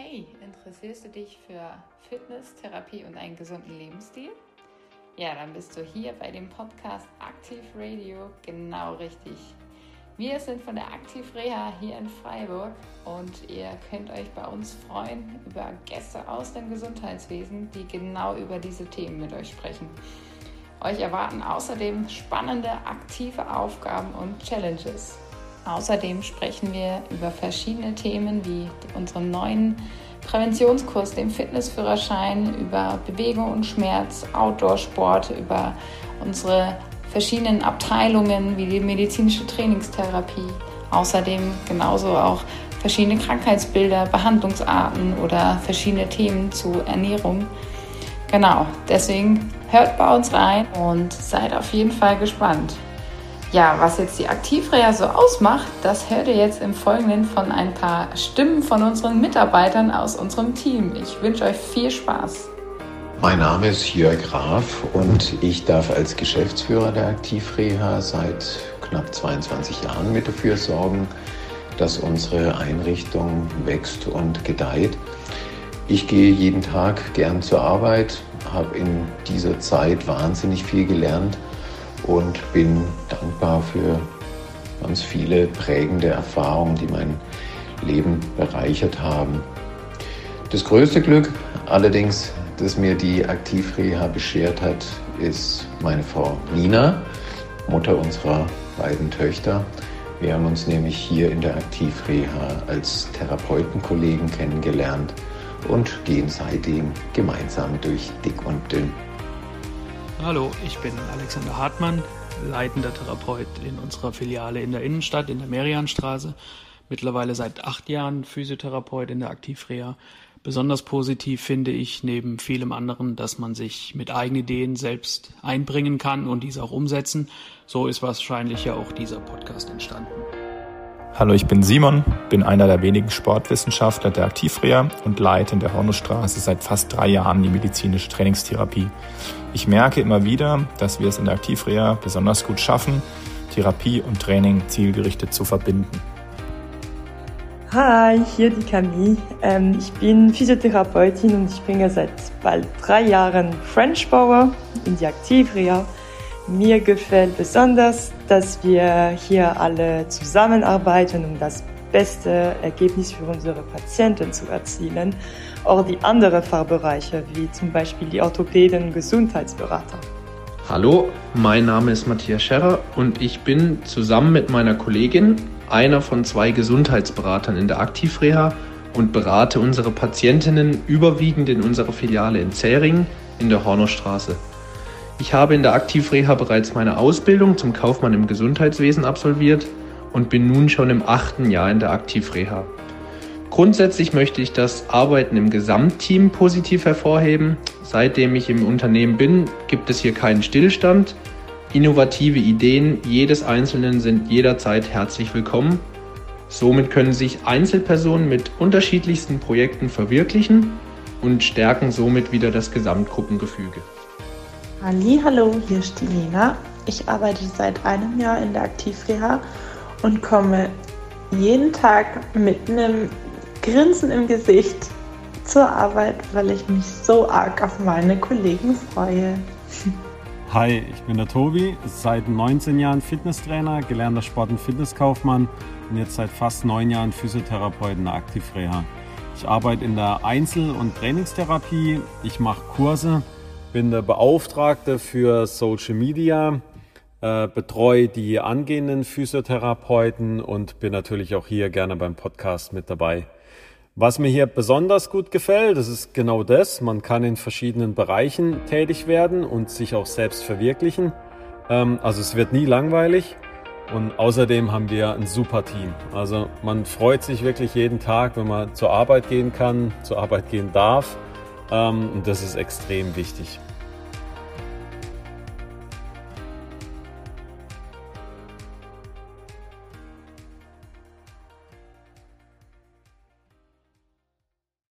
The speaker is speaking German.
Hey, interessierst du dich für Fitness, Therapie und einen gesunden Lebensstil? Ja, dann bist du hier bei dem Podcast Aktiv Radio genau richtig. Wir sind von der Aktiv Reha hier in Freiburg und ihr könnt euch bei uns freuen über Gäste aus dem Gesundheitswesen, die genau über diese Themen mit euch sprechen. Euch erwarten außerdem spannende, aktive Aufgaben und Challenges. Außerdem sprechen wir über verschiedene Themen wie unseren neuen Präventionskurs, dem Fitnessführerschein, über Bewegung und Schmerz, Outdoor-Sport, über unsere verschiedenen Abteilungen wie die medizinische Trainingstherapie. Außerdem genauso auch verschiedene Krankheitsbilder, Behandlungsarten oder verschiedene Themen zu Ernährung. Genau, deswegen hört bei uns rein und seid auf jeden Fall gespannt. Ja, was jetzt die Aktivreha so ausmacht, das hört ihr jetzt im Folgenden von ein paar Stimmen von unseren Mitarbeitern aus unserem Team. Ich wünsche euch viel Spaß. Mein Name ist Jörg Graf und ich darf als Geschäftsführer der Aktivreha seit knapp 22 Jahren mit dafür sorgen, dass unsere Einrichtung wächst und gedeiht. Ich gehe jeden Tag gern zur Arbeit, habe in dieser Zeit wahnsinnig viel gelernt und bin dankbar für ganz viele prägende Erfahrungen, die mein Leben bereichert haben. Das größte Glück allerdings, das mir die Aktivreha beschert hat, ist meine Frau Nina, Mutter unserer beiden Töchter. Wir haben uns nämlich hier in der Aktivreha als Therapeutenkollegen kennengelernt und gehen seitdem gemeinsam durch dick und dünn. Hallo, ich bin Alexander Hartmann, leitender Therapeut in unserer Filiale in der Innenstadt in der Merianstraße. Mittlerweile seit acht Jahren Physiotherapeut in der Aktivreha. Besonders positiv finde ich neben vielem anderen, dass man sich mit eigenen Ideen selbst einbringen kann und diese auch umsetzen. So ist wahrscheinlich ja auch dieser Podcast entstanden. Hallo, ich bin Simon, bin einer der wenigen Sportwissenschaftler der Aktivreha und leite in der Hornusstraße seit fast drei Jahren die medizinische Trainingstherapie. Ich merke immer wieder, dass wir es in der Aktivreha besonders gut schaffen, Therapie und Training zielgerichtet zu verbinden. Hi, hier die Camille. Ähm, ich bin Physiotherapeutin und ich bringe seit bald drei Jahren French Power in die Aktivreha. Mir gefällt besonders, dass wir hier alle zusammenarbeiten, um das beste Ergebnis für unsere Patienten zu erzielen. Auch die anderen Fachbereiche, wie zum Beispiel die Orthopäden und Gesundheitsberater. Hallo, mein Name ist Matthias Scherrer und ich bin zusammen mit meiner Kollegin einer von zwei Gesundheitsberatern in der Aktivreha und berate unsere Patientinnen überwiegend in unserer Filiale in Zähringen in der Hornerstraße. Ich habe in der Aktivreha bereits meine Ausbildung zum Kaufmann im Gesundheitswesen absolviert und bin nun schon im achten Jahr in der Aktivreha. Grundsätzlich möchte ich das Arbeiten im Gesamtteam positiv hervorheben. Seitdem ich im Unternehmen bin, gibt es hier keinen Stillstand. Innovative Ideen jedes Einzelnen sind jederzeit herzlich willkommen. Somit können sich Einzelpersonen mit unterschiedlichsten Projekten verwirklichen und stärken somit wieder das Gesamtgruppengefüge. Hallo, hier ist die Nina. Ich arbeite seit einem Jahr in der Aktivreha und komme jeden Tag mit einem Grinsen im Gesicht zur Arbeit, weil ich mich so arg auf meine Kollegen freue. Hi, ich bin der Tobi, seit 19 Jahren Fitnesstrainer, gelernter Sport- und Fitnesskaufmann und jetzt seit fast neun Jahren Physiotherapeut in der Aktivreha. Ich arbeite in der Einzel- und Trainingstherapie, ich mache Kurse bin der Beauftragte für Social Media, äh, betreue die angehenden Physiotherapeuten und bin natürlich auch hier gerne beim Podcast mit dabei. Was mir hier besonders gut gefällt, das ist genau das. Man kann in verschiedenen Bereichen tätig werden und sich auch selbst verwirklichen. Ähm, also es wird nie langweilig. Und außerdem haben wir ein super Team. Also man freut sich wirklich jeden Tag, wenn man zur Arbeit gehen kann, zur Arbeit gehen darf. Ähm, und das ist extrem wichtig.